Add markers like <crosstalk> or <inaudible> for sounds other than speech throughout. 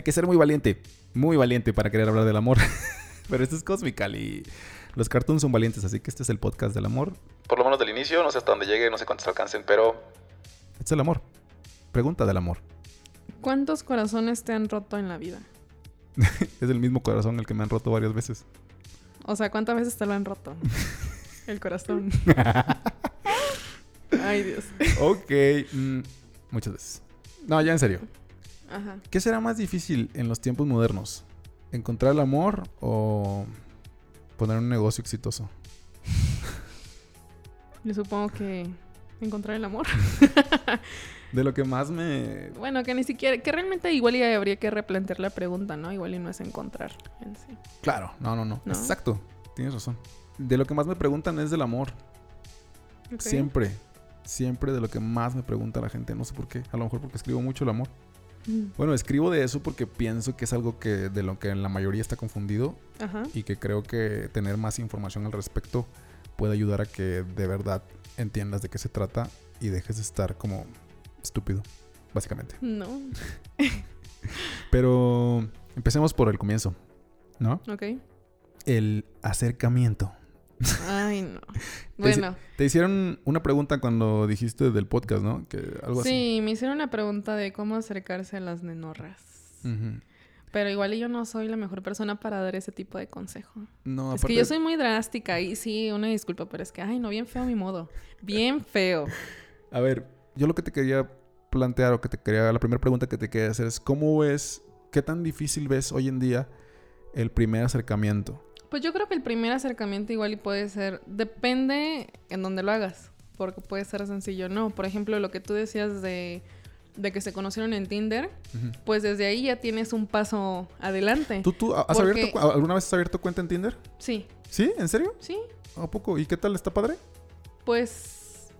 Hay que ser muy valiente, muy valiente para querer hablar del amor. <laughs> Pero esto es Cosmical y los cartoons son valientes, así que este es el podcast del amor. Por lo menos del inicio, no sé hasta dónde llegue, no sé cuántos alcancen, pero este es el amor. Pregunta del amor. ¿Cuántos corazones te han roto en la vida? <laughs> es el mismo corazón el que me han roto varias veces. O sea, ¿cuántas veces te lo han roto? <laughs> el corazón. Ay, Dios. Ok, mm, muchas veces. No, ya en serio. Ajá. ¿Qué será más difícil en los tiempos modernos? ¿Encontrar el amor o poner un negocio exitoso? Yo supongo que encontrar el amor. <laughs> de lo que más me... Bueno, que ni siquiera, que realmente igual ya habría que replantear la pregunta, ¿no? Igual y no es encontrar en sí. Claro, no, no, no, Exacto, tienes razón. De lo que más me preguntan es del amor. Siempre, siempre de lo que más me pregunta la gente, no sé por qué, a lo mejor porque escribo mucho el amor. Mm. Bueno, escribo de eso porque pienso que es algo que de lo que la mayoría está confundido y que creo que tener más información al respecto puede ayudar a que de verdad entiendas de qué se trata y dejes de estar como estúpido, básicamente. No. <laughs> Pero empecemos por el comienzo, ¿no? Ok. El acercamiento. Ay, no. <laughs> Bueno. Te, hicieron una pregunta cuando dijiste del podcast, ¿no? Que algo sí, me hicieron una pregunta de cómo acercarse a las nenorras. Pero igual yo no soy la mejor persona para dar ese tipo de consejo. No, Es que yo soy muy drástica y sí, una disculpa, pero es que, ay, no, bien feo mi modo. Bien feo. <laughs> A ver, yo lo que te quería plantear o que te quería, la primera pregunta que te quería hacer es, ¿cómo ves, qué tan difícil ves hoy en día el primer acercamiento? Pues yo creo que el primer acercamiento igual y puede ser, depende en dónde lo hagas, porque puede ser sencillo, no. Por ejemplo, lo que tú decías de, de que se conocieron en Tinder, pues desde ahí ya tienes un paso adelante. ¿Tú, tú has abierto, alguna vez has abierto cuenta en Tinder? Sí. ¿Sí? ¿En serio? Sí. ¿A poco? ¿Y qué tal? ¿Está padre? Pues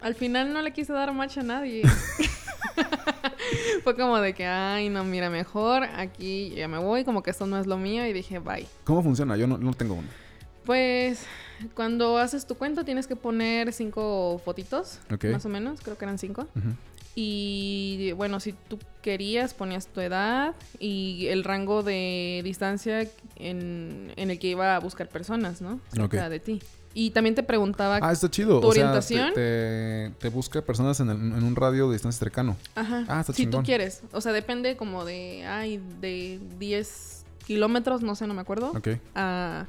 al final no le quise dar match a nadie. <laughs> Fue como de que, ay, no, mira, mejor aquí ya me voy, como que esto no es lo mío y dije, bye. ¿Cómo funciona? Yo no, tengo uno. Pues cuando haces tu cuenta tienes que poner cinco fotitos, más o menos, creo que eran cinco. Y bueno, si tú querías, ponías tu edad y el rango de distancia en, el que iba a buscar personas, ¿no? Cerca de ti. Y también te preguntaba ah, está chido. tu orientación. te, busca personas en, un radio de distancia cercano. Ajá. Ah, está Si tú quieres. O sea, depende como de, ay, de 10 kilómetros, no sé, no me acuerdo. Ok. A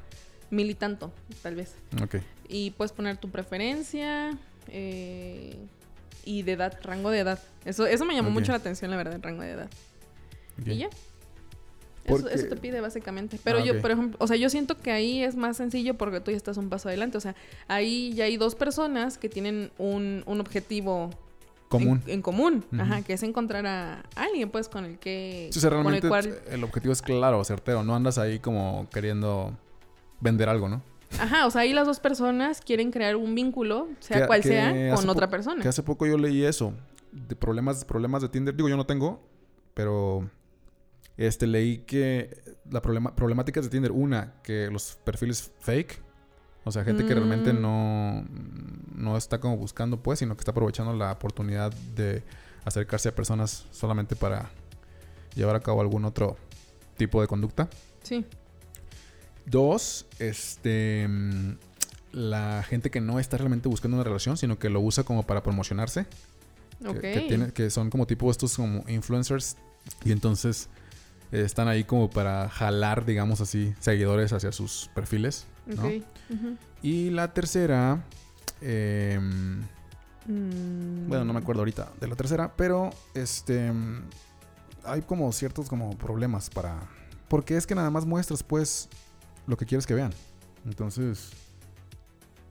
mil y tanto, tal vez. Ok. Y puedes poner tu preferencia eh, y de edad, rango de edad. Eso, eso me llamó mucho la atención, la verdad, el rango de edad. Y ya. Eso, te pide básicamente. Pero ah, yo, por ejemplo, o sea, yo siento que ahí es más sencillo porque tú ya estás un paso adelante. O sea, ahí ya hay dos personas que tienen un, objetivo común. En, común, ajá, que es encontrar a alguien, pues, con el que... Sí, o sea, realmente el, objetivo es claro, certero. No andas ahí como queriendo vender algo, ¿no? Ajá, o sea, ahí las dos personas quieren crear un vínculo, sea cual sea, con otra persona. Que hace poco yo leí eso, de problemas, problemas de Tinder. Digo, yo no tengo, pero este, leí que la problema, problemática de Tinder, una, que los perfiles fake, o sea, gente que realmente mm. no, no está como buscando, pues, sino que está aprovechando la oportunidad de acercarse a personas solamente para llevar a cabo algún otro tipo de conducta. Sí. Dos, este, la gente que no está realmente buscando una relación, sino que lo usa como para promocionarse. Que, tiene, que son como tipo estos como influencers. Y entonces están ahí como para jalar, digamos así, seguidores hacia sus perfiles. ¿no? Y la tercera, em, mm. bueno, no me acuerdo ahorita de la tercera, pero este, hay como ciertos como problemas para, porque es que nada más muestras pues lo que quieres que vean. Entonces,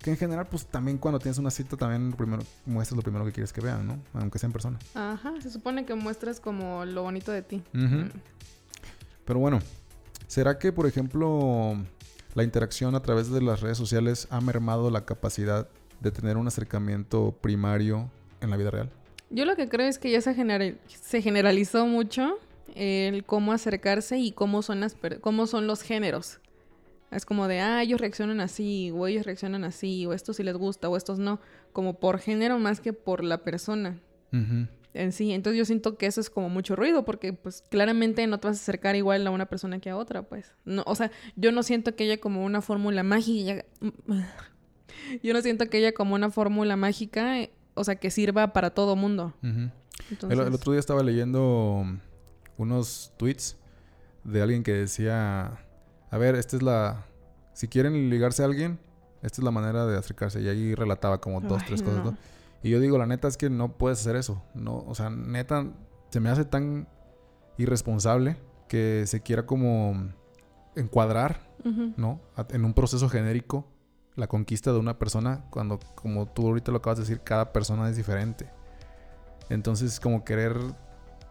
que en general, pues también cuando tienes una cita, también primero, muestras lo primero que quieres que vean, ¿no? Aunque sea en persona. Ajá, se supone que muestras como lo bonito de ti. Pero bueno, ¿será que, por ejemplo, la interacción a través de las redes sociales ha mermado la capacidad de tener un acercamiento primario en la vida real? Yo lo que creo es que ya se, se generalizó mucho el cómo acercarse y cómo son, las cómo son los géneros. Es como de, ah, ellos reaccionan así, o ellos reaccionan así, o esto sí les gusta, o estos no, como por género más que por la persona. En sí. Entonces yo siento que eso es como mucho ruido porque pues claramente no te vas a acercar igual a una persona que a otra, pues. No, o sea, yo no siento que haya como una fórmula mágica. <laughs> Yo no siento que haya como una fórmula mágica, o sea, que sirva para todo mundo. el, otro día estaba leyendo unos tweets de alguien que decía, a ver, esta es la... Si quieren ligarse a alguien, esta es la manera de acercarse. Y ahí relataba como dos, tres cosas. Y yo digo, la neta es que no puedes hacer eso. No, o sea, neta, se me hace tan irresponsable que se quiera como encuadrar, ¿no? En un proceso genérico la conquista de una persona cuando, como tú ahorita lo acabas de decir, cada persona es diferente. Entonces, como querer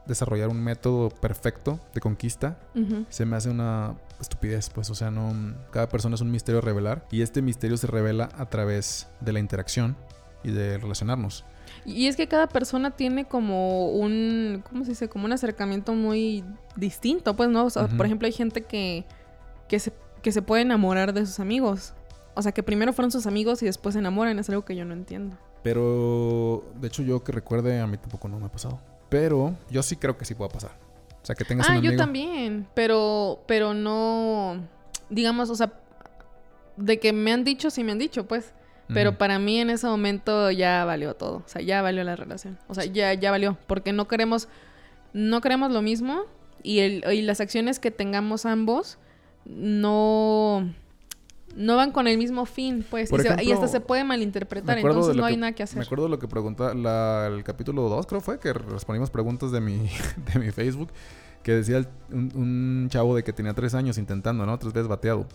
desarrollar un método perfecto de conquista se me hace una estupidez, pues, o sea, no cada persona es un misterio a revelar y este misterio se revela a través de la interacción y de relacionarnos. Y es que cada persona tiene como un, ¿cómo se dice? Como un acercamiento muy distinto, pues, ¿no? O sea, por ejemplo, hay gente que, que, se, que se puede enamorar de sus amigos. O sea, que primero fueron sus amigos y después se enamoran. Es algo que yo no entiendo. Pero, de hecho, yo que recuerde, a mí tampoco no me ha pasado. Pero yo sí creo que sí puede pasar. O sea, que tengas ah, yo también. Pero, pero no... Digamos, o sea... De que me han dicho, sí me han dicho, pues. Pero para mí en ese momento ya valió todo. O sea, ya valió la relación. O sea, ya, ya valió. Porque no queremos... No queremos lo mismo. Y, el, y las acciones que tengamos ambos... No no van con el mismo fin, pues. Y, hasta se puede malinterpretar, entonces no hay nada que hacer. Me acuerdo lo que preguntaba el capítulo 2, creo fue, que respondimos preguntas de mi, <laughs> de mi Facebook, que decía un, chavo de que tenía tres años intentando, ¿no? Tres veces bateado.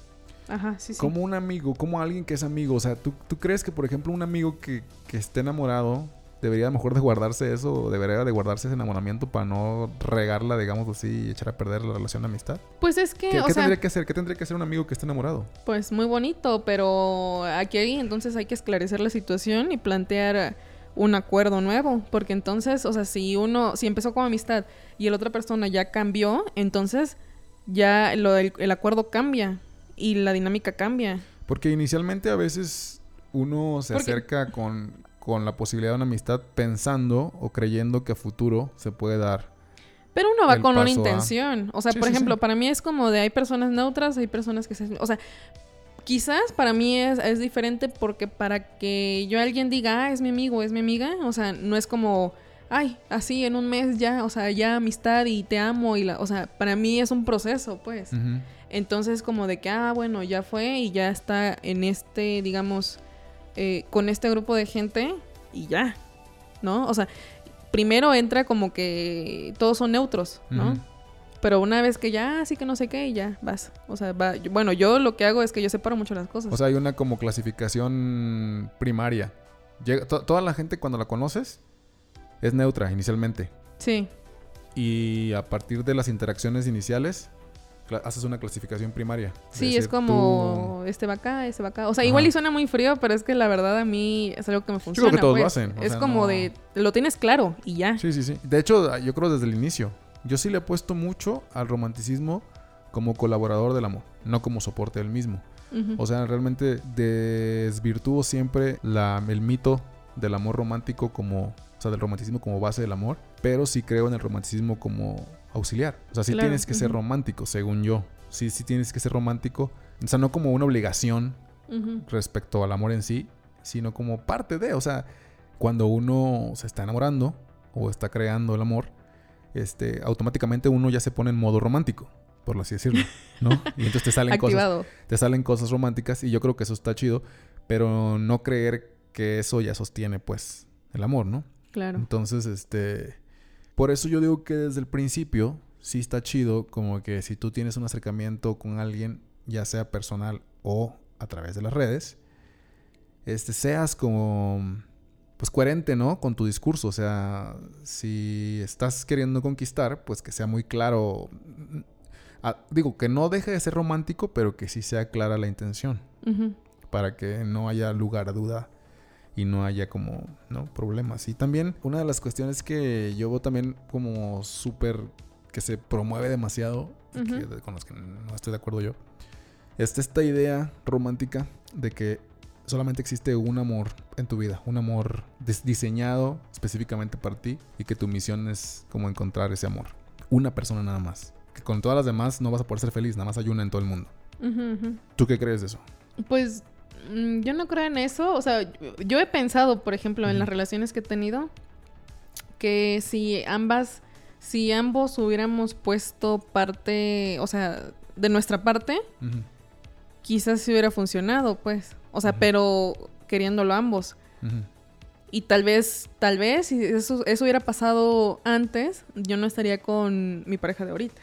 Ajá, sí, sí. Como un amigo, como alguien que es amigo. O sea, ¿tú, tú crees que, por ejemplo, un amigo que, que esté enamorado debería a lo mejor de guardarse eso, debería de guardarse ese enamoramiento para no regarla, digamos así, y echar a perder la relación de amistad. Pues es que, ¿Qué, tendría que hacer? ¿Qué tendría que hacer un amigo que esté enamorado? Pues muy bonito, pero aquí entonces hay que esclarecer la situación y plantear un acuerdo nuevo, porque entonces, o sea, si uno, si empezó con amistad y la otra persona ya cambió, entonces ya lo, el, el acuerdo cambia y la dinámica cambia. Porque inicialmente a veces uno se acerca con con la posibilidad de una amistad pensando o creyendo que a futuro se puede dar. Pero uno va con una intención. O sea, por ejemplo, para mí es como de hay personas neutras, hay personas que se... O sea, quizás para mí es, es diferente porque para que yo alguien diga, ah, es mi amigo, es mi amiga, o sea, no es como, ay, así en un mes ya, o sea, ya amistad y te amo y la... O sea, para mí es un proceso, pues. Entonces, como de que, ah, bueno, ya fue y ya está en este, digamos eh, con este grupo de gente y ya, ¿no? O sea, primero entra como que todos son neutros, ¿no? Pero una vez que ya, así que no sé qué, y ya vas. O sea, va, bueno, yo lo que hago es que yo separo mucho las cosas. O sea, hay una como clasificación primaria. toda la gente cuando la conoces es neutra inicialmente. Sí. Y a partir de las interacciones iniciales, haces una clasificación primaria. Sí, es como este va acá, este va acá. O sea, igual y suena muy frío, pero es que la verdad a mí es algo que me funciona. Yo creo que todos lo pues. hacen. es como de, lo tienes claro y ya. Sí, sí, sí. De hecho, yo creo desde el inicio. Yo sí le he puesto mucho al romanticismo como colaborador del amor, no como soporte del mismo. O sea, realmente desvirtúo siempre la, el mito del amor romántico como, o sea, del romanticismo como base del amor, pero sí creo en el romanticismo como auxiliar. O sea, sí tienes que ser romántico, según yo. Sí, sí tienes que ser romántico. O sea, no como una obligación respecto al amor en sí, sino como parte de. O sea, cuando uno se está enamorando o está creando el amor, este, automáticamente uno ya se pone en modo romántico, por así decirlo, ¿no? <laughs> Y entonces te salen cosas. Te salen cosas románticas y yo creo que eso está chido, pero no creer que eso ya sostiene, pues, el amor, ¿no? Claro. Entonces, este por eso yo digo que desde el principio sí está chido como que si tú tienes un acercamiento con alguien, ya sea personal o a través de las redes, este seas como pues coherente, ¿no? Con tu discurso, o sea, si estás queriendo conquistar, pues que sea muy claro ah, digo que no deje de ser romántico, pero que sí sea clara la intención. Para que no haya lugar a duda y no haya como, ¿no? Problemas. Y también una de las cuestiones que yo veo también como súper, que se promueve demasiado, con las que no estoy de acuerdo yo, es esta idea romántica de que solamente existe un amor en tu vida, un amor diseñado específicamente para ti y que tu misión es como encontrar ese amor. Una persona nada más. Que con todas las demás no vas a poder ser feliz, nada más hay una en todo el mundo. ¿Tú qué crees de eso? Pues yo no creo en eso. O sea, yo he pensado, por ejemplo, en las relaciones que he tenido, que si ambas, si ambos hubiéramos puesto parte, o sea, de nuestra parte, quizás sí hubiera funcionado, pues. O sea, pero queriéndolo ambos. Y tal vez, tal vez, si eso, eso hubiera pasado antes, yo no estaría con mi pareja de ahorita.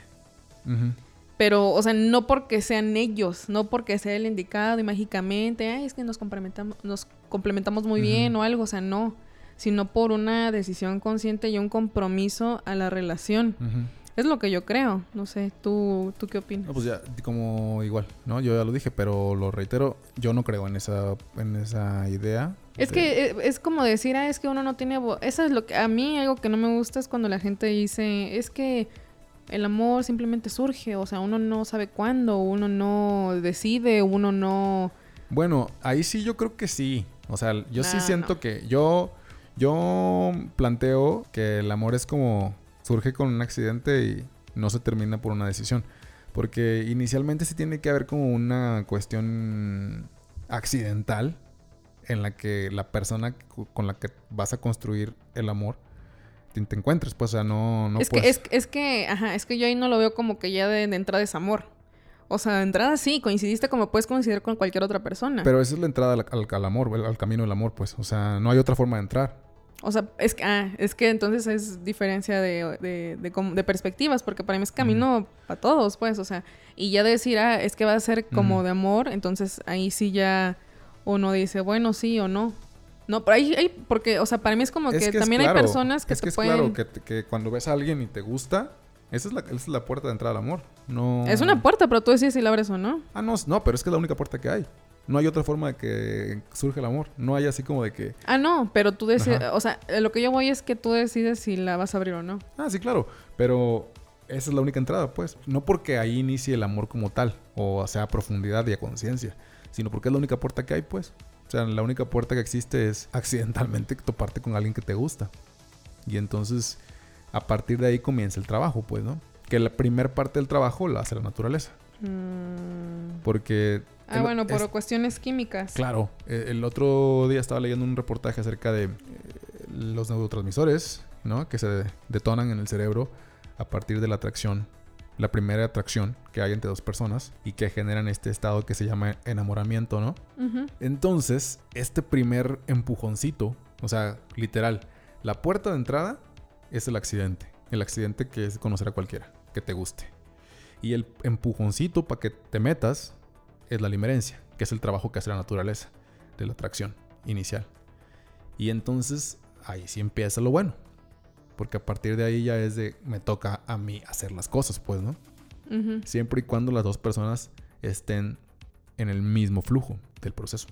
Pero, o sea, no porque sean ellos, no porque sea el indicado y mágicamente, ay, es que nos complementamos, nos complementamos muy bien o algo, o sea, no. Sino por una decisión consciente y un compromiso a la relación. Es lo que yo creo. No sé, ¿tú, tú qué opinas? No, pues ya, como igual, ¿no? Yo ya lo dije, pero lo reitero, yo no creo en esa, en esa idea. Es que eh, es como decir, ah, es que uno no tiene... Eso es lo que... A mí algo que no me gusta es cuando la gente dice, es que el amor simplemente surge, o sea, uno no sabe cuándo, uno no decide, uno no... Bueno, ahí sí yo creo que sí. O sea, yo sí siento que yo, yo planteo que el amor es como surge con un accidente y no se termina por una decisión. Porque inicialmente sí tiene que haber como una cuestión accidental en la que la persona con la que vas a construir el amor te, encuentres, pues, o sea, no, no es que es, es, que, ajá, es que yo ahí no lo veo como que ya de, entrada es amor. O sea, de entrada sí, coincidiste como puedes coincidir con cualquier otra persona. Pero esa es la entrada al, al amor, al camino del amor, pues. O sea, no hay otra forma de entrar. O sea, es que, ah, es que entonces es diferencia de, de, de, perspectivas, porque para mí es camino para todos, pues, o sea, y ya decir, ah, es que va a ser como de amor, entonces ahí sí ya uno dice, bueno, sí o no. No, pero ahí, hay, porque, o sea, para mí es como que, también hay personas que es que es claro, que, que, cuando ves a alguien y te gusta, esa es, la, esa es la puerta de entrada al amor. No... Es una puerta, pero tú decides si la abres o no. Ah, no, no, pero es que es la única puerta que hay. No hay otra forma de que surge el amor. No hay así como de que... Ah, no, pero tú decides... O sea, lo que yo voy es que tú decides si la vas a abrir o no. Ah, sí, claro. Pero esa es la única entrada, pues. No porque ahí inicie el amor como tal, o sea, a profundidad y a conciencia, sino porque es la única puerta que hay, pues. O sea, la única puerta que existe es accidentalmente <laughs> toparte con alguien que te gusta. Y entonces, a partir de ahí comienza el trabajo, pues, ¿no? Que la primera parte del trabajo la hace la naturaleza. Mm. Porque Ah, bueno, por cuestiones químicas. Claro. Eh, el otro día estaba leyendo un reportaje acerca de eh, los neurotransmisores, ¿no? Que se detonan en el cerebro a partir de la atracción. La primera atracción que hay entre dos personas y que generan este estado que se llama enamoramiento, ¿no? Entonces, este primer empujoncito, o sea, literal, la puerta de entrada es el accidente. El accidente que es conocer a cualquiera, que te guste. Y el empujoncito para que te metas es la limerencia, que es el trabajo que hace la naturaleza de la atracción inicial. Y entonces ahí sí empieza lo bueno. Porque a partir de ahí ya es de, me toca a mí hacer las cosas, pues, ¿no? Siempre y cuando las dos personas estén en el mismo flujo del proceso.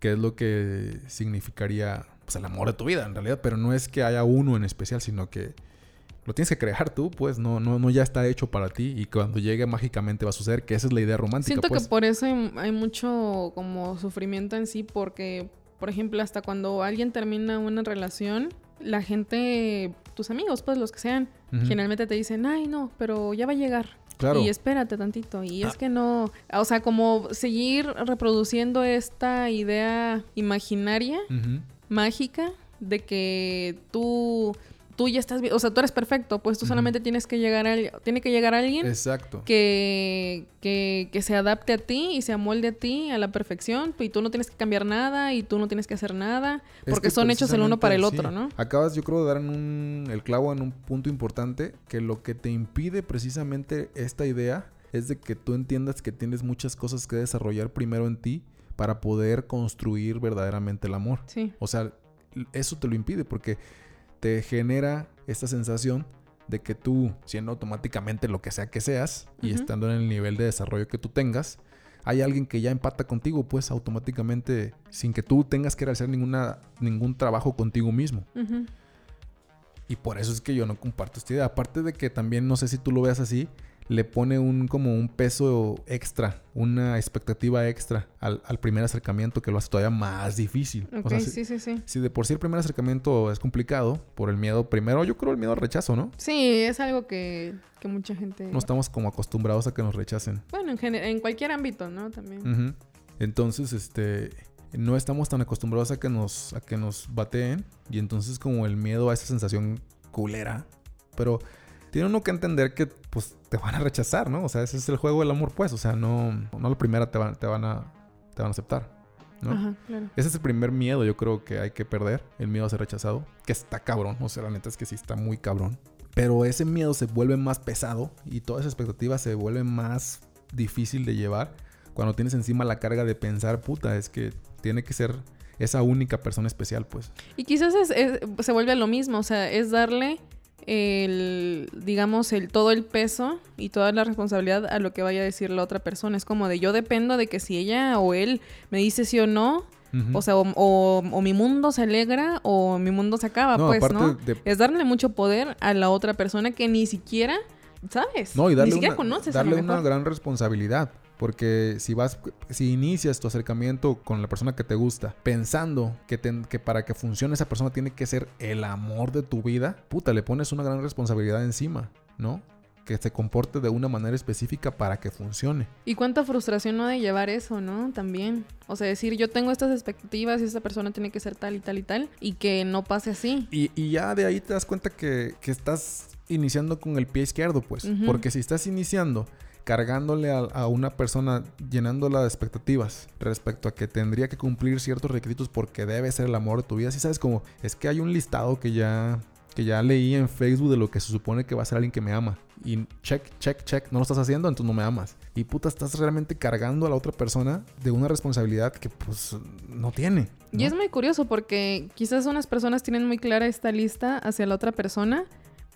Que es lo que significaría pues, el amor de tu vida, en realidad. Pero no es que haya uno en especial, sino que lo tienes que crear tú, pues, no, no, no ya está hecho para ti y cuando llegue mágicamente va a suceder, que esa es la idea romántica. Siento que pues. por eso hay, mucho como sufrimiento en sí, porque, por ejemplo, hasta cuando alguien termina una relación, la gente, tus amigos, pues los que sean, generalmente te dicen, ay, no, pero ya va a llegar. Claro. Y espérate tantito. Y es ah. que no, o sea, como seguir reproduciendo esta idea imaginaria, mágica, de que tú tú ya estás bien, o sea, tú eres perfecto, pues tú solamente tienes que llegar a tiene que llegar a alguien Exacto. Que, que, que, se adapte a ti y se amolde a ti a la perfección y tú no tienes que cambiar nada y tú no tienes que hacer nada porque son hechos el uno para el otro, ¿no? Acabas yo creo de dar en un, el clavo en un punto importante que lo que te impide precisamente esta idea es de que tú entiendas que tienes muchas cosas que desarrollar primero en ti para poder construir verdaderamente el amor. Sí. O sea, eso te lo impide porque te genera esta sensación de que tú, siendo automáticamente lo que sea que seas y estando en el nivel de desarrollo que tú tengas, hay alguien que ya empata contigo, pues automáticamente, sin que tú tengas que realizar ninguna, ningún trabajo contigo mismo. Y por eso es que yo no comparto esta idea. Aparte de que también, no sé si tú lo veas así, le pone un como un peso extra, una expectativa extra al, primer acercamiento que lo hace todavía más difícil. Ok, sí, sí, sí. Si de por sí el primer acercamiento es complicado por el miedo, primero yo creo el miedo al rechazo, ¿no? Sí, es algo que, mucha gente... No estamos como acostumbrados a que nos rechacen. Bueno, en, en cualquier ámbito, ¿no? También. Entonces, este no estamos tan acostumbrados a que nos a que nos bateen y entonces como el miedo a esa sensación culera, pero tiene uno que entender que pues te van a rechazar, ¿no? O sea, ese es el juego del amor, pues. O sea, no, no la primera te, van, te, van, a, te van a aceptar. ¿no? Ajá, claro. Ese es el primer miedo, yo creo que hay que perder, el miedo a ser rechazado, que está cabrón, o sea, la neta es que sí está muy cabrón. Pero ese miedo se vuelve más pesado y toda esa expectativa se vuelve más difícil de llevar cuando tienes encima la carga de pensar, puta, es que tiene que ser esa única persona especial, pues. Y quizás se vuelve a lo mismo, o sea, es darle el, digamos, el todo el peso y toda la responsabilidad a lo que vaya a decir la otra persona. Es como de yo dependo de que si ella o él me dice sí o no, o sea, o, mi mundo se alegra o mi mundo se acaba, pues, ¿no? Es darle mucho poder a la otra persona que ni siquiera, ¿sabes? No, y darle ni siquiera conoces. Darle una gran responsabilidad. Porque si vas, si inicias tu acercamiento con la persona que te gusta, pensando que, que para que funcione esa persona tiene que ser el amor de tu vida, puta, le pones una gran responsabilidad encima, ¿no? que se comporte de una manera específica para que funcione. Y cuánta frustración no de llevar eso, ¿no? También. O sea, decir, yo tengo estas expectativas y esta persona tiene que ser tal y tal y tal, y que no pase así. Y, ya de ahí te das cuenta que, estás iniciando con el pie izquierdo, pues. Porque si estás iniciando cargándole a, una persona, llenándola de expectativas respecto a que tendría que cumplir ciertos requisitos porque debe ser el amor de tu vida. Si sabes como, es que hay un listado que ya, que ya leí en Facebook de lo que se supone que va a ser alguien que me ama. Y check, check, check, no lo estás haciendo, entonces no me amas. Y puta, estás realmente cargando a la otra persona de una responsabilidad que pues no tiene. Y es muy curioso porque quizás unas personas tienen muy clara esta lista hacia la otra persona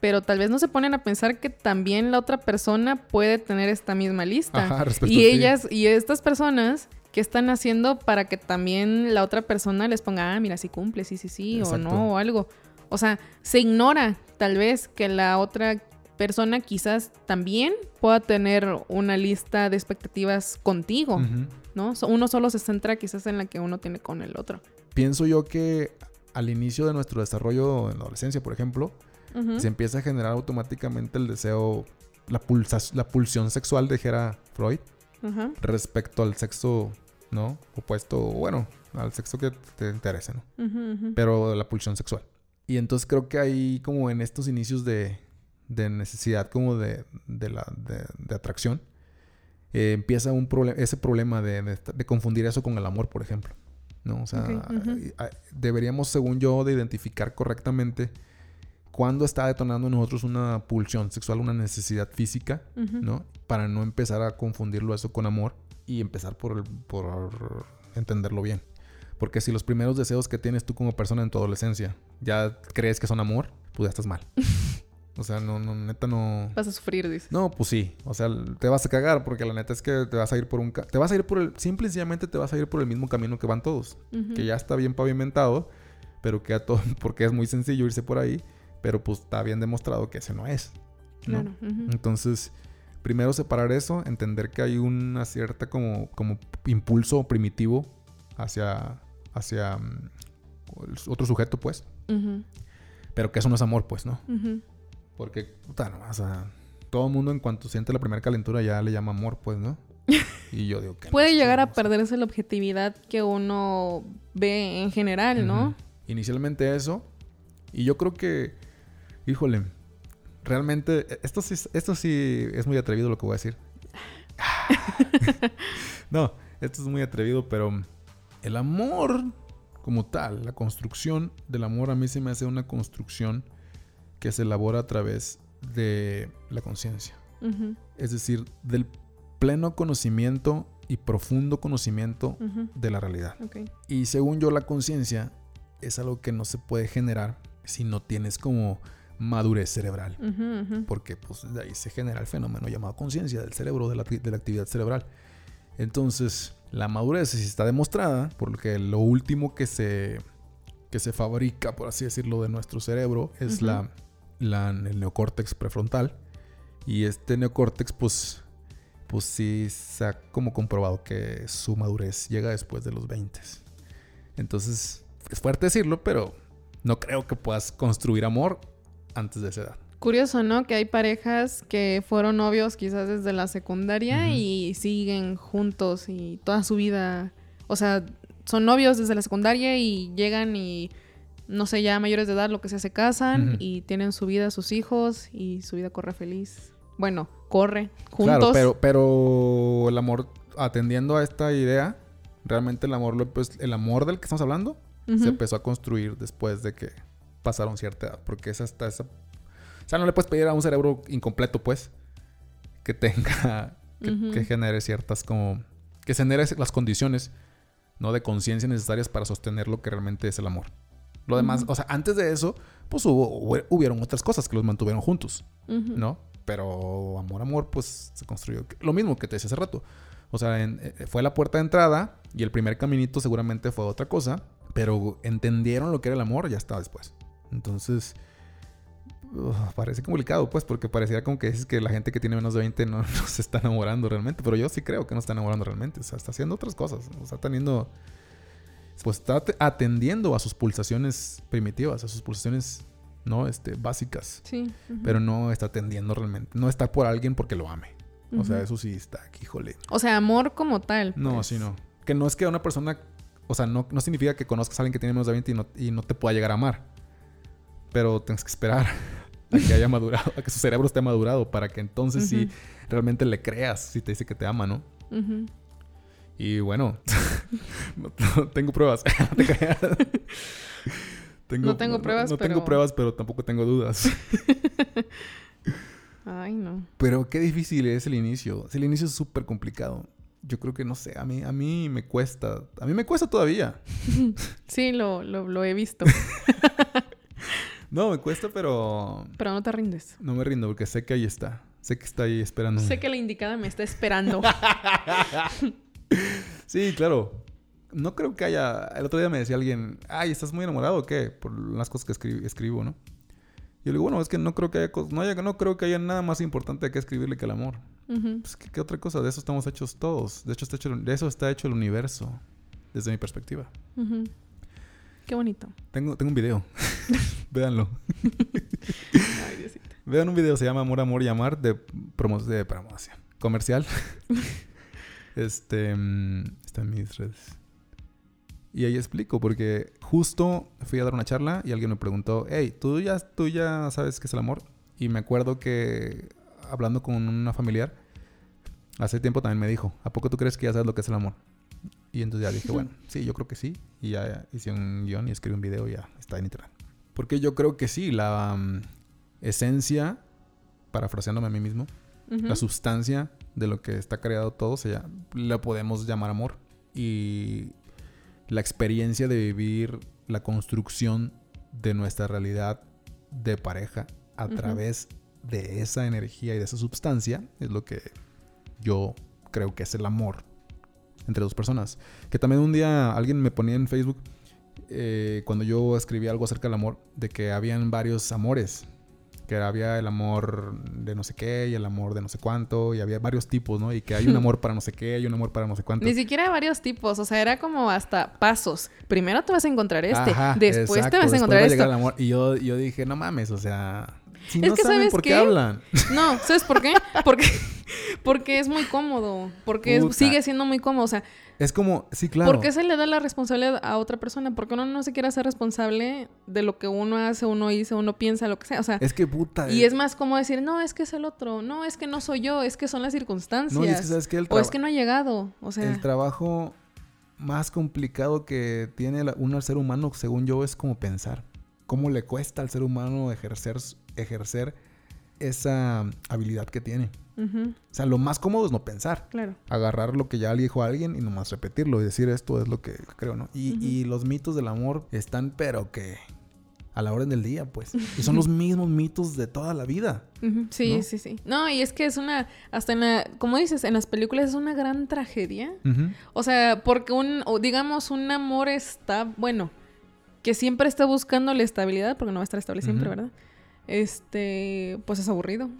pero tal vez no se ponen a pensar que también la otra persona puede tener esta misma lista. y ellas y estas personas que están haciendo para que también la otra persona les ponga, ah, mira, si cumple, sí, sí, sí, o no, o algo. O sea, se ignora tal vez que la otra persona quizás también pueda tener una lista de expectativas contigo, ¿no? Uno solo se centra quizás en la que uno tiene con el otro. Pienso yo que al inicio de nuestro desarrollo en la adolescencia, por ejemplo, se empieza a generar automáticamente el deseo, la, la pulsión sexual, dijera Freud, respecto al sexo, ¿no? Opuesto, bueno, al sexo que te interese, ¿no? Pero la pulsión sexual. Y entonces creo que ahí como en estos inicios de, de necesidad como de, de, la, de, atracción, eh, empieza un problema ese problema de, de, confundir eso con el amor, por ejemplo. ¿no? O sea, deberíamos, según yo, de identificar correctamente cuando está detonando en nosotros una pulsión sexual, una necesidad física, ¿no? Para no empezar a confundirlo eso con amor y empezar por, por entenderlo bien. Porque si los primeros deseos que tienes tú como persona en tu adolescencia ya crees que son amor, pues ya estás mal. <laughs> O sea, no, no, neta no. Vas a sufrir, dices. No, pues sí. O sea, te vas a cagar porque la neta es que te vas a ir por un. Te vas a ir por el. Simple y sencillamente te vas a ir por el mismo camino que van todos. Que ya está bien pavimentado, pero que a todo. <laughs> Porque es muy sencillo irse por ahí. Pero pues está bien demostrado que ese no es. Claro. Entonces, primero separar eso, entender que hay una cierta como, como impulso primitivo hacia, hacia mm, otro sujeto, pues. Pero que eso no es amor, pues, ¿no? Porque, puta, no, o sea, todo el mundo en cuanto siente la primera calentura ya le llama amor, pues, ¿no? <laughs> Y yo digo que... Puede llegar a perderse la objetividad que uno ve en general, ¿no? Inicialmente eso. Y yo creo que Híjole, realmente, e, esto sí, esto sí es muy atrevido lo que voy a decir. <laughs> no, esto es muy atrevido, pero el amor como tal, la construcción del amor a mí se me hace una construcción que se elabora a través de la conciencia. Es decir, del pleno conocimiento y profundo conocimiento de la realidad. Y según yo, la conciencia es algo que no se puede generar si no tienes como madurez cerebral. Porque pues de ahí se genera el fenómeno llamado conciencia del cerebro, de la, de la, actividad cerebral. Entonces, la madurez está demostrada porque lo último que se, que se fabrica, por así decirlo, de nuestro cerebro es la, la, el neocórtex prefrontal. Y este neocórtex, pues, pues sí se ha como comprobado que su madurez llega después de los 20. Entonces, es fuerte decirlo, pero no creo que puedas construir amor antes de esa edad. Curioso, ¿no? Que hay parejas que fueron novios quizás desde la secundaria y siguen juntos y toda su vida, o sea, son novios desde la secundaria y llegan y no sé, ya mayores de edad, lo que sea, se casan y tienen su vida, sus hijos y su vida corre feliz. Bueno, corre juntos. Claro, pero, pero el amor, atendiendo a esta idea, realmente el amor, pues, el amor del que estamos hablando se empezó a construir después de que pasaron cierta edad. Porque es hasta esa. O sea, no le puedes pedir a un cerebro incompleto, pues, que tenga. Que, genere ciertas como. Que genere las condiciones, ¿no? De conciencia necesarias para sostener lo que realmente es el amor. Lo demás, o sea, antes de eso, pues hubo, hubieron otras cosas que los mantuvieron juntos, ¿no? Pero amor, amor, pues se construyó. Lo mismo que te decía hace rato. O sea, eh, fue la puerta de entrada y el primer caminito seguramente fue otra cosa, pero entendieron lo que era el amor ya estaba después. Entonces, parece complicado, pues, porque pareciera como que dices que la gente que tiene menos de 20 no, <laughs> no, se está enamorando realmente, pero yo sí creo que no está enamorando realmente. O sea, está haciendo otras cosas. O sea, teniendo pues está atendiendo a sus pulsaciones primitivas, a sus pulsaciones no este básicas. Sí. Pero no está atendiendo realmente, no está por alguien porque lo ame. O sea, eso sí está aquí, híjole. O sea, amor como tal. No, pues. sí, no. Que no es que una persona, o sea, no, no significa que conozcas a alguien que tiene menos de 20 y no, y no te pueda llegar a amar. Pero tienes que esperar a que haya madurado, a que su cerebro esté madurado para que entonces sí realmente le creas si te dice que te ama, ¿no? Y bueno, <laughs> <laughs> no, tengo pruebas. no tengo pruebas, no, tengo pruebas, pero tampoco tengo dudas. <laughs> Ay, no. Pero qué difícil es el inicio. El inicio es súper complicado. Yo creo que no sé, a mí, a mí me cuesta. A mí me cuesta todavía. sí, lo, lo, lo he visto. No, me cuesta, pero. Pero no te rindes. No me rindo porque sé que ahí está. Sé que está ahí esperando. Sé que la indicada me está esperando. <laughs> <laughs> sí, claro. No creo que haya. El otro día me decía alguien, ay, ¿estás muy enamorado o qué? Por las cosas que escribo, ¿no? Y yo le digo, bueno, es que no creo que haya, no, haya, no creo que haya nada más importante que escribirle que el amor. Pues, ¿qué, otra cosa? De eso estamos hechos todos. De hecho, está hecho, de eso está hecho el universo, desde mi perspectiva. Qué bonito. Tengo, tengo un video. <laughs> <laughs> Véanlo. Vean un video, se llama Amor, Amor y Amar de, promo de promoción comercial. <laughs> Este. Mm, está en mis redes. Y ahí explico, porque justo fui a dar una charla y alguien me preguntó, hey, ¿tú ya, tú ya sabes qué es el amor? Y me acuerdo que hablando con una familiar, hace tiempo también me dijo, ¿a poco tú crees que ya sabes lo que es el amor? Y entonces ya dije, <laughs> bueno, sí, yo creo que sí. Y ya hice un guion y escribí un video y ya está en internet. Porque yo creo que sí, la mm, esencia, parafraseándome a mí mismo, la sustancia de lo que está creado todo, se la podemos llamar amor. Y la experiencia de vivir la construcción de nuestra realidad de pareja a través de esa energía y de esa sustancia es lo que yo creo que es el amor entre dos personas. Que también un día alguien me ponía en Facebook, eh, cuando yo escribí algo acerca del amor, de que habían varios amores que había el amor de no sé qué y el amor de no sé cuánto y había varios tipos, ¿no? Y que hay un <laughs> amor para no sé qué y un amor para no sé cuánto. Ni siquiera varios tipos, o sea, era como hasta pasos. Primero te vas a encontrar este, después te vas a encontrar amor. Y yo, yo dije, no mames, o sea, si no saben por qué, hablan. <laughs> No, ¿sabes por qué? Porque, porque es muy cómodo, porque sigue siendo muy cómodo, o sea, es como, sí, claro. ¿Por qué se le da la responsabilidad a otra persona? Porque uno no se quiere hacer responsable de lo que uno hace, uno dice, uno piensa, lo que sea. O sea, es que puta. Y eh. es más como decir, no, es que es el otro. No, es que no soy yo, es que son las circunstancias. No, es que sabes que el O es que no ha llegado. O sea. El trabajo más complicado que tiene un ser humano, según yo, es como pensar. ¿Cómo le cuesta al ser humano ejercer, ejercer esa habilidad que tiene? O sea, lo más cómodo es no pensar. Claro. Agarrar lo que ya le dijo a alguien y nomás repetirlo y decir esto es lo que creo, ¿no? Y, los mitos del amor están, pero que a la orden del día, pues. Y son los mismos mitos de toda la vida. Sí, sí, sí. No, y es que es una, hasta en la, como dices, en las películas es una gran tragedia. O sea, porque un, digamos, un amor está, bueno, que siempre está buscando la estabilidad, porque no va a estar estable siempre, ¿verdad? Este, pues es aburrido.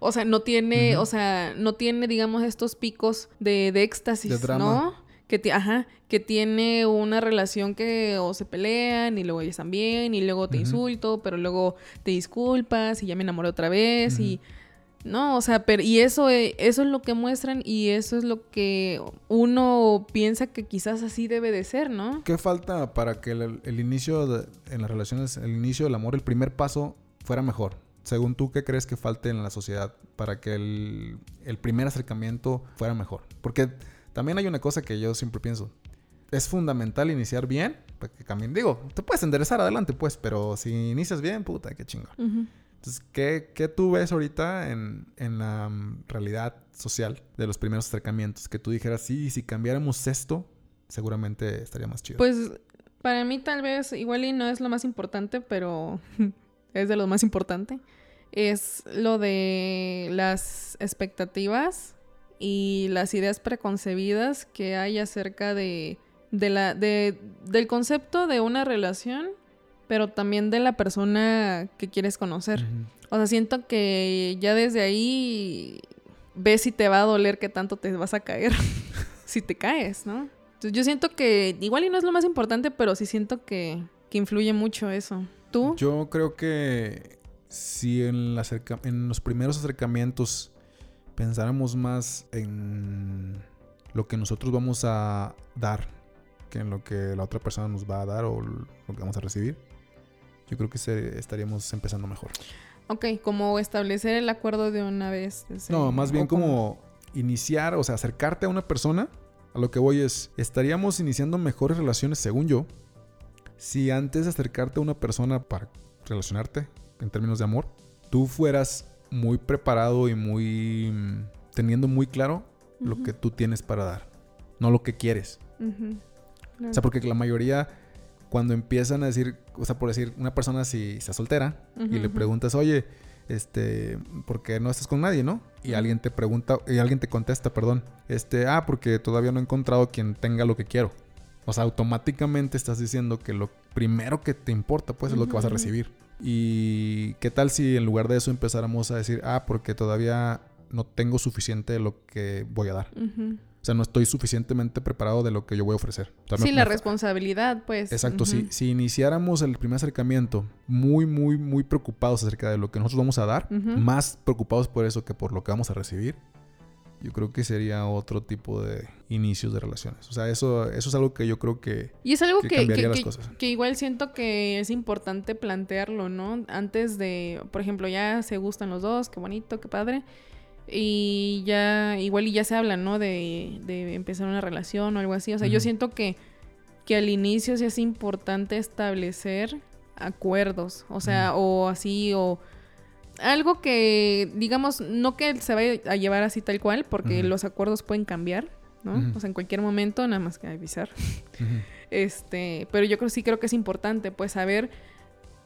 O sea, no tiene, o sea, no tiene, digamos, estos picos de, de éxtasis, ¿no? Que, ajá, que tiene una relación que o se pelean y luego ya están bien y luego te insulto, pero luego te disculpas y ya me enamoré otra vez y no, o sea, pero y eso, eh, eso es lo que muestran y eso es lo que uno piensa que quizás así debe de ser, ¿no? ¿Qué falta para que el, inicio de, en las relaciones, el inicio del amor, el primer paso fuera mejor? Según tú, ¿qué crees que falte en la sociedad para que el, el primer acercamiento fuera mejor? Porque también hay una cosa que yo siempre pienso. Es fundamental iniciar bien, para que cambien. Digo, te puedes enderezar adelante, pues, pero si inicias bien, puta, qué chingón. Entonces, ¿qué, ¿qué, tú ves ahorita en, en, la mm, realidad social de los primeros acercamientos? Que tú dijeras, sí, si cambiáramos esto, seguramente estaría más chido. Pues para mí tal vez, igual y no es lo más importante, pero <laughs> es de lo más importante. Es lo de las expectativas y las ideas preconcebidas que hay acerca de, de la, de, del concepto de una relación pero también de la persona que quieres conocer. O sea, siento que ya desde ahí ves si te va a doler qué tanto te vas a caer <laughs> si te caes, ¿no? Entonces yo siento que igual y no es lo más importante, pero sí siento que, que influye mucho eso. ¿Tú? Yo creo que si en, la en los primeros acercamientos pensáramos más en lo que nosotros vamos a dar que en lo que la otra persona nos va a dar o lo que vamos a recibir, yo creo que estaríamos empezando mejor. Ok, como establecer el acuerdo de una vez. no, más bien como, iniciar, o sea, acercarte a una persona. A lo que voy es, estaríamos iniciando mejores relaciones, según yo, si antes de acercarte a una persona para relacionarte en términos de amor, tú fueras muy preparado y muy teniendo muy claro lo que tú tienes para dar, no lo que quieres. O sea, porque la mayoría cuando empiezan a decir, o sea, por decir, una persona si está soltera y le preguntas, oye, este, ¿por qué no estás con nadie, no? Y alguien te pregunta, y alguien te contesta, perdón, este, ah, porque todavía no he encontrado quien tenga lo que quiero. O sea, automáticamente estás diciendo que lo primero que te importa, pues, es lo que vas a recibir. Y qué tal si en lugar de eso empezáramos a decir, ah, porque todavía no tengo suficiente de lo que voy a dar. O sea, no estoy suficientemente preparado de lo que yo voy a ofrecer. sí, la responsabilidad, pues. Exacto, sí. Si iniciáramos el primer acercamiento muy, muy, muy preocupados acerca de lo que nosotros vamos a dar, más preocupados por eso que por lo que vamos a recibir, yo creo que sería otro tipo de inicios de relaciones. O sea, eso, eso es algo que yo creo que, y es algo que, cambiaría las cosas. que igual siento que es importante plantearlo, ¿no? Antes de, por ejemplo, ya se gustan los dos, qué bonito, qué padre. Y ya, igual y ya se habla, ¿no? De, de empezar una relación o algo así. O sea, yo siento que, que al inicio sí es importante establecer acuerdos. O sea, o así, o algo que, digamos, no que se vaya a llevar así tal cual, porque los acuerdos pueden cambiar, ¿no? O sea, en cualquier momento, nada más que avisar. Este, pero yo creo sí creo que es importante, pues, saber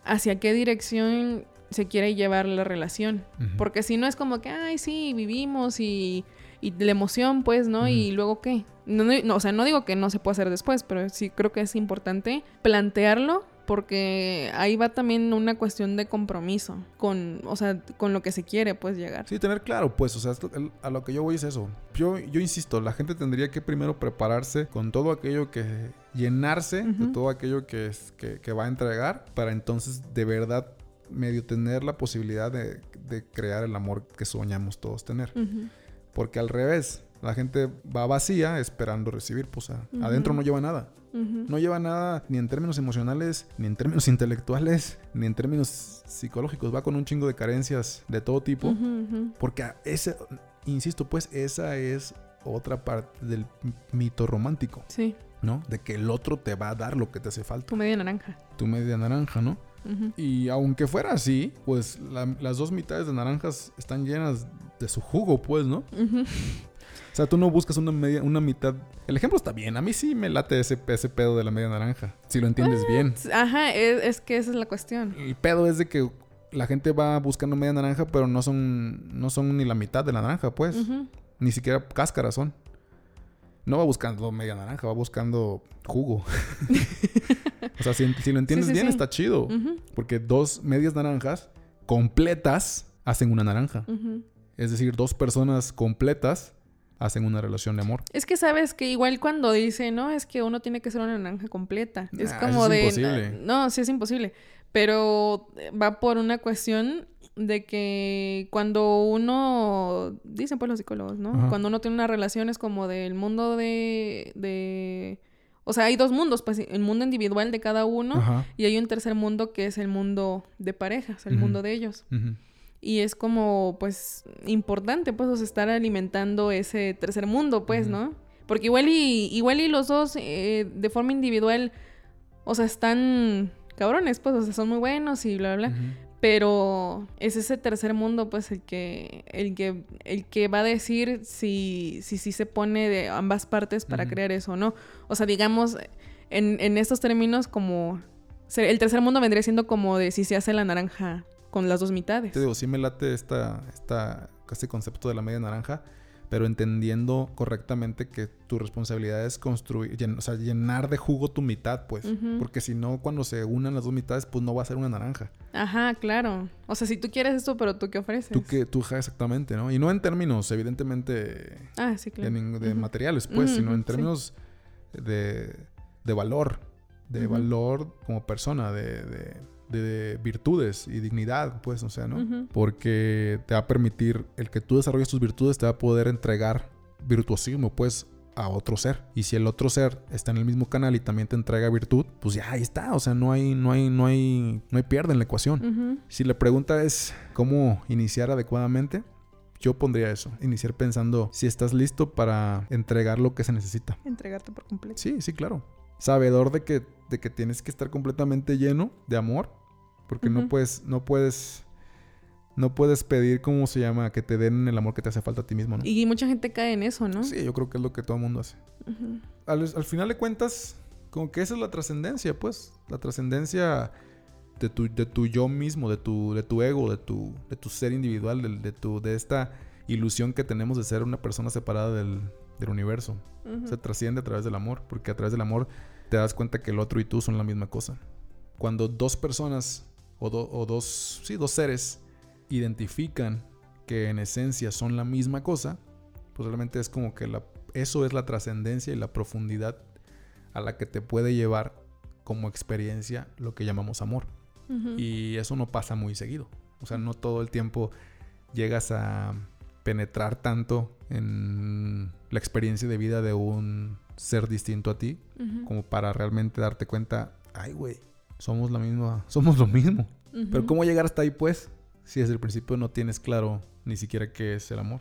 hacia qué dirección se quiere llevar la relación. Porque si no es como que, ay, sí, vivimos y, y la emoción, pues, ¿no? Y luego qué. No, no, o sea, no digo que no se pueda hacer después, pero sí creo que es importante plantearlo porque ahí va también una cuestión de compromiso con, o sea, con lo que se quiere, pues, llegar. Sí, tener claro, pues, o sea, a lo que yo voy es eso. Yo, yo insisto, la gente tendría que primero prepararse con todo aquello que llenarse de todo aquello que, es, que, que va a entregar para entonces de verdad medio tener la posibilidad de, crear el amor que soñamos todos tener. Porque al revés, la gente va vacía esperando recibir, pues adentro no lleva nada. No lleva nada ni en términos emocionales, ni en términos <laughs> intelectuales, ni en términos psicológicos. Va con un chingo de carencias de todo tipo. Porque ese, insisto, pues esa es otra parte del mito romántico. Sí. ¿No? De que el otro te va a dar lo que te hace falta. Tu media naranja. Tu media naranja, ¿no? Y aunque fuera así, pues las dos mitades de naranjas están llenas de su jugo, pues, ¿no? O sea, tú no buscas una media, una mitad. El ejemplo está bien. A mí sí me late ese, ese pedo de la media naranja. Si lo entiendes bien. Ajá, es, que esa es la cuestión. El pedo es de que la gente va buscando media naranja, pero no son, no son ni la mitad de la naranja, pues. Ni siquiera cáscaras son. No va buscando media naranja, va buscando jugo. <laughs> o sea, si, lo entiendes bien, está chido. Porque dos medias naranjas completas hacen una naranja. Es decir, dos personas completas hacen una relación de amor. Es que sabes que igual cuando dice, no, es que uno tiene que ser una naranja completa. Es como de. Imposible. No, sí es imposible. Pero va por una cuestión de que cuando uno, dicen pues los psicólogos, ¿no? Cuando uno tiene una relación es como del mundo de, de... O sea, hay dos mundos, pues el mundo individual de cada uno y hay un tercer mundo que es el mundo de parejas, el mundo de ellos. Y es como, pues, importante, pues, estar alimentando ese tercer mundo, pues, ¿no? Porque igual y, igual y los dos eh, de forma individual, o sea, están cabrones, pues, o sea, son muy buenos y bla, bla, bla. Pero es ese tercer mundo, pues, el que, el que, el que va a decir si, si, si se pone de ambas partes para crear eso o no. O sea, digamos, en, en estos términos, como el tercer mundo vendría siendo como de si se hace la naranja con las dos mitades. Te digo, sí me late esta, esta, este concepto de la media naranja pero entendiendo correctamente que tu responsabilidad es construir, o sea, llenar de jugo tu mitad, pues. Porque si no, cuando se unan las dos mitades, pues no va a ser una naranja. Ajá, claro. O sea, si tú quieres esto, pero tú qué ofreces. Tú que, tú exactamente, ¿no? Y no en términos, evidentemente, ah, sí, claro. de, materiales, pues, sino en términos de, de valor, de valor como persona, de de virtudes y dignidad, pues, o sea, ¿no? Porque te va a permitir, el que tú desarrolles tus virtudes te va a poder entregar virtuosismo, pues, a otro ser. Y si el otro ser está en el mismo canal y también te entrega virtud, pues ya ahí está, o sea, no hay, no hay, no hay, no hay pierde en la ecuación. Si la pregunta es cómo iniciar adecuadamente, yo pondría eso, iniciar pensando si estás listo para entregar lo que se necesita. Entregarte por completo. Sí, sí, claro sabedor de que, de que tienes que estar completamente lleno de amor, porque no puedes, no puedes, no puedes pedir, ¿cómo se llama? Que te den el amor que te hace falta a ti mismo, ¿no? Y mucha gente cae en eso, ¿no? Sí, yo creo que es lo que todo el mundo hace. al, final de cuentas, como que esa es la trascendencia, pues, la trascendencia de tu, de tu yo mismo, de tu, de tu ego, de tu, de tu ser individual, de, de, tu, de esta ilusión que tenemos de ser una persona separada del, del universo. Se trasciende a través del amor, porque a través del amor te das cuenta que el otro y tú son la misma cosa. Cuando dos personas o, o dos, sí, dos seres identifican que en esencia son la misma cosa, pues realmente es como que la, eso es la trascendencia y la profundidad a la que te puede llevar como experiencia lo que llamamos amor. Y eso no pasa muy seguido. O sea, no todo el tiempo llegas a penetrar tanto en la experiencia de vida de un ser distinto a ti como para realmente darte cuenta, ay, güey, somos la misma, <laughs> somos lo mismo. Pero ¿cómo llegar hasta ahí, pues? Si desde el principio no tienes claro ni siquiera qué es el amor.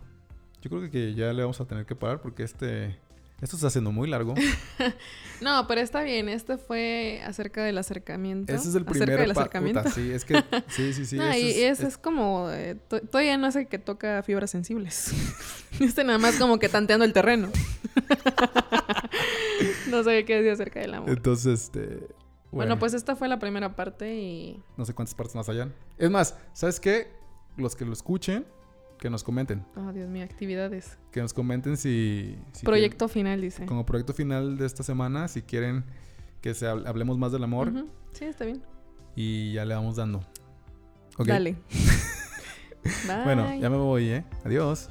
Yo creo que ya le vamos a tener que parar porque este esto está haciendo muy largo. <laughs> no, pero está bien. Este fue acerca del acercamiento. Ese es el primer del acercamiento. sí, es que sí, sí, sí. <laughs> No, y ese es, como eh, todavía no sé que toca fibras sensibles. <laughs> este nada más como que tanteando el terreno. no sé qué decir acerca del amor. Entonces, este bueno. bueno, pues esta fue la primera parte y no sé cuántas partes más hayan. Es más, ¿sabes qué? Los que lo escuchen que nos comenten. Oh, Dios mío, actividades. Que nos comenten si... proyecto final, dice. Como proyecto final de esta semana, si quieren que se hablemos más del amor. Sí, está bien. Y ya le vamos dando. Dale. <laughs> Bueno, ya me voy, ¿eh? Adiós.